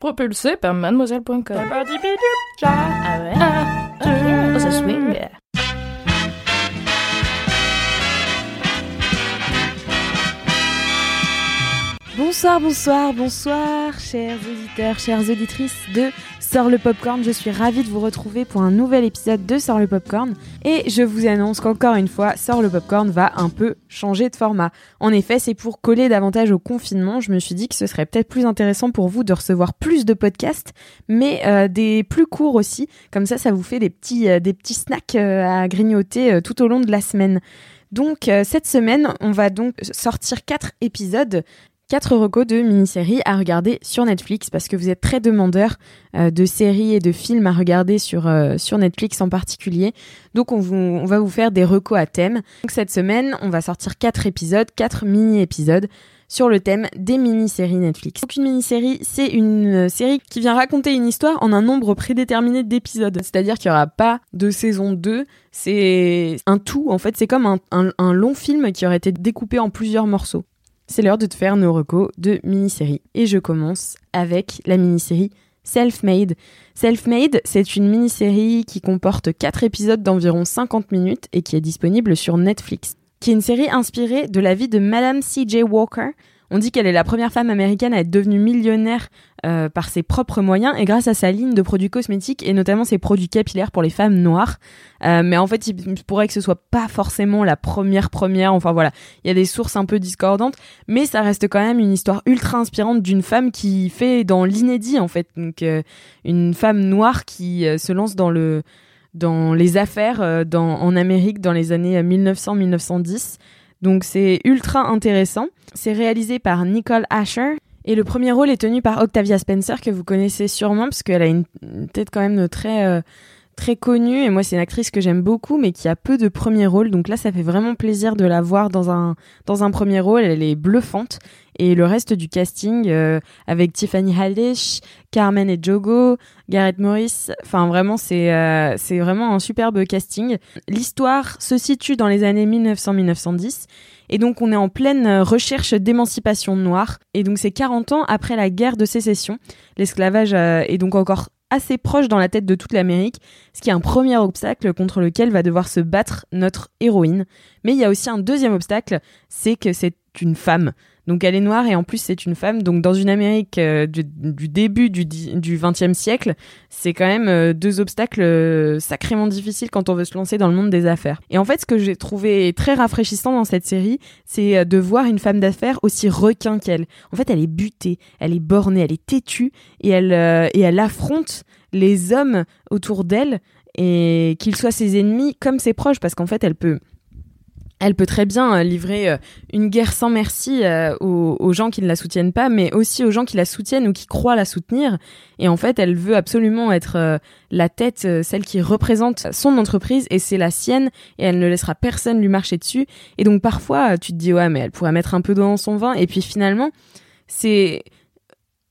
Propulsé par mademoiselle.com. Ah ouais? Ah, oh, ça swing? Bonsoir, bonsoir, bonsoir, chers auditeurs, chères auditrices de Sors le Popcorn. Je suis ravie de vous retrouver pour un nouvel épisode de Sors le Popcorn. Et je vous annonce qu'encore une fois, Sors le Popcorn va un peu changer de format. En effet, c'est pour coller davantage au confinement. Je me suis dit que ce serait peut-être plus intéressant pour vous de recevoir plus de podcasts, mais euh, des plus courts aussi. Comme ça, ça vous fait des petits, euh, snacks euh, à grignoter tout au long de la semaine. Donc cette semaine, on va donc sortir quatre épisodes 4 recos de mini-séries à regarder sur Netflix parce que vous êtes très demandeurs euh, de séries et de films à regarder sur, euh, Netflix en particulier. Donc on, va vous faire des recos à thème. Donc cette semaine, on va sortir 4 épisodes, 4 mini-épisodes sur le thème des mini-séries Netflix. Donc une mini-série, c'est une euh, série qui vient raconter une histoire en un nombre prédéterminé d'épisodes. C'est-à-dire qu'il n'y aura pas de saison 2, c'est un tout. En fait, c'est comme un long film qui aurait été découpé en plusieurs morceaux c'est l'heure de te faire nos recos de mini-série. Et je commence avec la mini-série Self-Made. Self-Made, c'est une mini-série qui comporte 4 épisodes d'environ 50 minutes et qui est disponible sur Netflix. Qui est une série inspirée de la vie de Madame C.J. Walker, on dit qu'elle est la première femme américaine à être devenue millionnaire euh, par ses propres moyens et grâce à sa ligne de produits cosmétiques et notamment ses produits capillaires pour les femmes noires. Euh, mais en fait, il pourrait que ce soit pas forcément la première première. Enfin voilà, il y a des sources un peu discordantes, mais ça reste quand même une histoire ultra inspirante d'une femme qui fait dans l'inédit en fait. Donc euh, une femme noire qui se lance dans le dans les affaires dans, en Amérique dans les années 1900-1910. Donc c'est ultra intéressant. C'est réalisé par Nicole Asher. Et le premier rôle est tenu par Octavia Spencer, que vous connaissez sûrement, parce qu'elle a une tête quand même très, euh, très connue. Et moi, c'est une actrice que j'aime beaucoup, mais qui a peu de premiers rôles. Donc là, ça fait vraiment plaisir de la voir dans un, dans un premier rôle. Elle est bluffante. Et le reste du casting, euh, avec Tiffany Haddish, Carmen et Jogo, Gareth Morris, enfin vraiment, c'est euh, c'est vraiment un superbe casting. L'histoire se situe dans les années 1900-1910. Et donc on est en pleine recherche d'émancipation noire. Et donc c'est 40 ans après la guerre de sécession. L'esclavage euh, est donc encore assez proche dans la tête de toute l'Amérique, ce qui est un premier obstacle contre lequel va devoir se battre notre héroïne. Mais il y a aussi un deuxième obstacle, c'est que c'est une femme. Donc elle est noire et en plus c'est une femme. Donc dans une Amérique euh, du, début du, du 20e siècle, c'est quand même euh, deux obstacles euh, sacrément difficiles quand on veut se lancer dans le monde des affaires. Et en fait ce que j'ai trouvé très rafraîchissant dans cette série, c'est de voir une femme d'affaires aussi requin qu'elle. En fait elle est butée, elle est bornée, elle est têtue et elle, et elle affronte les hommes autour d'elle et qu'ils soient ses ennemis comme ses proches parce qu'en fait elle peut elle peut très bien euh, livrer euh, une guerre sans merci euh, aux, gens qui ne la soutiennent pas, mais aussi aux gens qui la soutiennent ou qui croient la soutenir. Et en fait, elle veut absolument être la tête, celle qui représente son entreprise, et c'est la sienne, et elle ne laissera personne lui marcher dessus. Et donc parfois, tu te dis, ouais, mais elle pourrait mettre un peu d'eau dans son vin, et puis finalement, c'est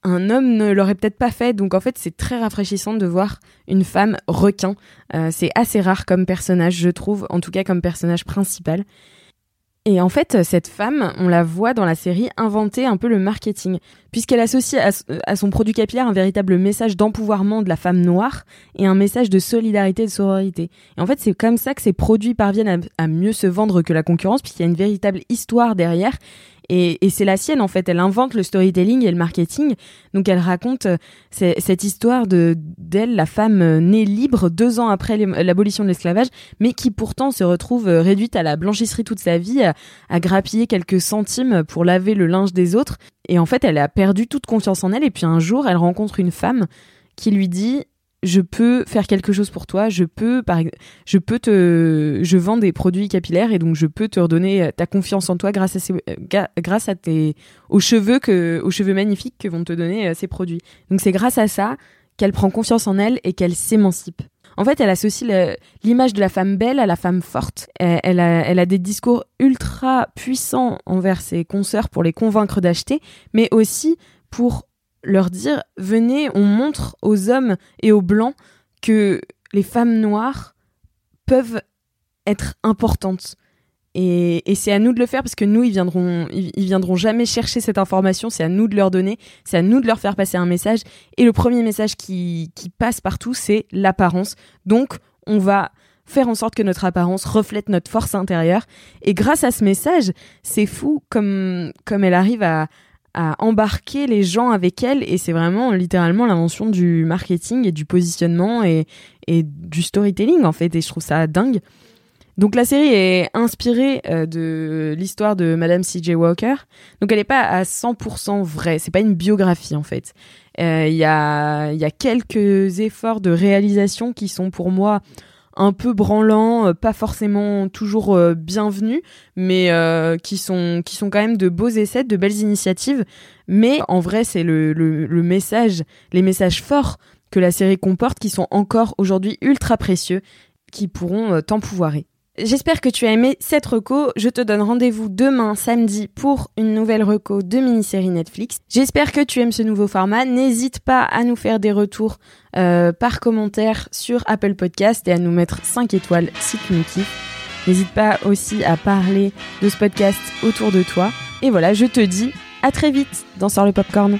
un homme ne l'aurait peut-être pas fait. Donc en fait, c'est très rafraîchissant de voir une femme requin. Euh, c'est assez rare comme personnage, je trouve, en tout cas comme personnage principal. Et en fait, cette femme, on la voit dans la série inventer un peu le marketing, puisqu'elle associe à, son produit capillaire un véritable message d'empouvoirment de la femme noire et un message de solidarité et de sororité. Et en fait, c'est comme ça que ces produits parviennent à mieux se vendre que la concurrence, puisqu'il y a une véritable histoire derrière et, c'est la sienne en fait. Elle invente le storytelling et le marketing. Donc elle raconte euh, cette histoire de d'elle, la femme euh, née libre deux ans après l'abolition de l'esclavage, mais qui pourtant se retrouve euh, réduite à la blanchisserie toute sa vie, à, grappiller quelques centimes pour laver le linge des autres. Et en fait, elle a perdu toute confiance en elle. Et puis un jour, elle rencontre une femme qui lui dit je peux faire quelque chose pour toi, je peux par je peux te je vends des produits capillaires et donc je peux te redonner euh, ta confiance en toi grâce à ces, euh, grâce à tes aux cheveux que aux cheveux magnifiques que vont te donner euh, ces produits. Donc c'est grâce à ça qu'elle prend confiance en elle et qu'elle s'émancipe. En fait, elle associe l'image de la femme belle à la femme forte. Elle, a, elle a des discours ultra puissants envers ses consoeurs pour les convaincre d'acheter, mais aussi pour leur dire venez, on montre aux hommes et aux blancs que les femmes noires peuvent être importantes. Et, c'est à nous de le faire parce que nous, ils viendront, ils, viendront jamais chercher cette information. C'est à nous de leur donner, c'est à nous de leur faire passer un message. Et le premier message qui, qui passe partout, c'est l'apparence. Donc, on va faire en sorte que notre apparence reflète notre force intérieure. Et grâce à ce message, c'est fou comme, comme elle arrive à, à embarquer les gens avec elle et c'est vraiment littéralement l'invention du marketing et du positionnement et, et, du storytelling en fait et je trouve ça dingue. Donc la série est inspirée euh, de l'histoire de Madame C.J. Walker. Donc elle n'est pas à 100% vraie, c'est pas une biographie en fait. Euh, il y, a, y a quelques efforts de réalisation qui sont pour moi un peu branlants, euh, pas forcément toujours euh, bienvenus, mais euh, qui sont qui sont quand même de beaux essais, de belles initiatives. Mais en vrai, c'est le, le, message, les messages forts que la série comporte qui sont encore aujourd'hui ultra précieux, qui pourront t'empouvoirer. J'espère que tu as aimé cette reco. Je te donne rendez-vous demain samedi pour une nouvelle reco de mini-série Netflix. J'espère que tu aimes ce nouveau format. N'hésite pas à nous faire des retours euh, par commentaire sur Apple Podcast et à nous mettre 5 étoiles si tu nous kiffes. N'hésite pas aussi à parler de ce podcast autour de toi. Et voilà, je te dis à très vite dans Sort le Popcorn.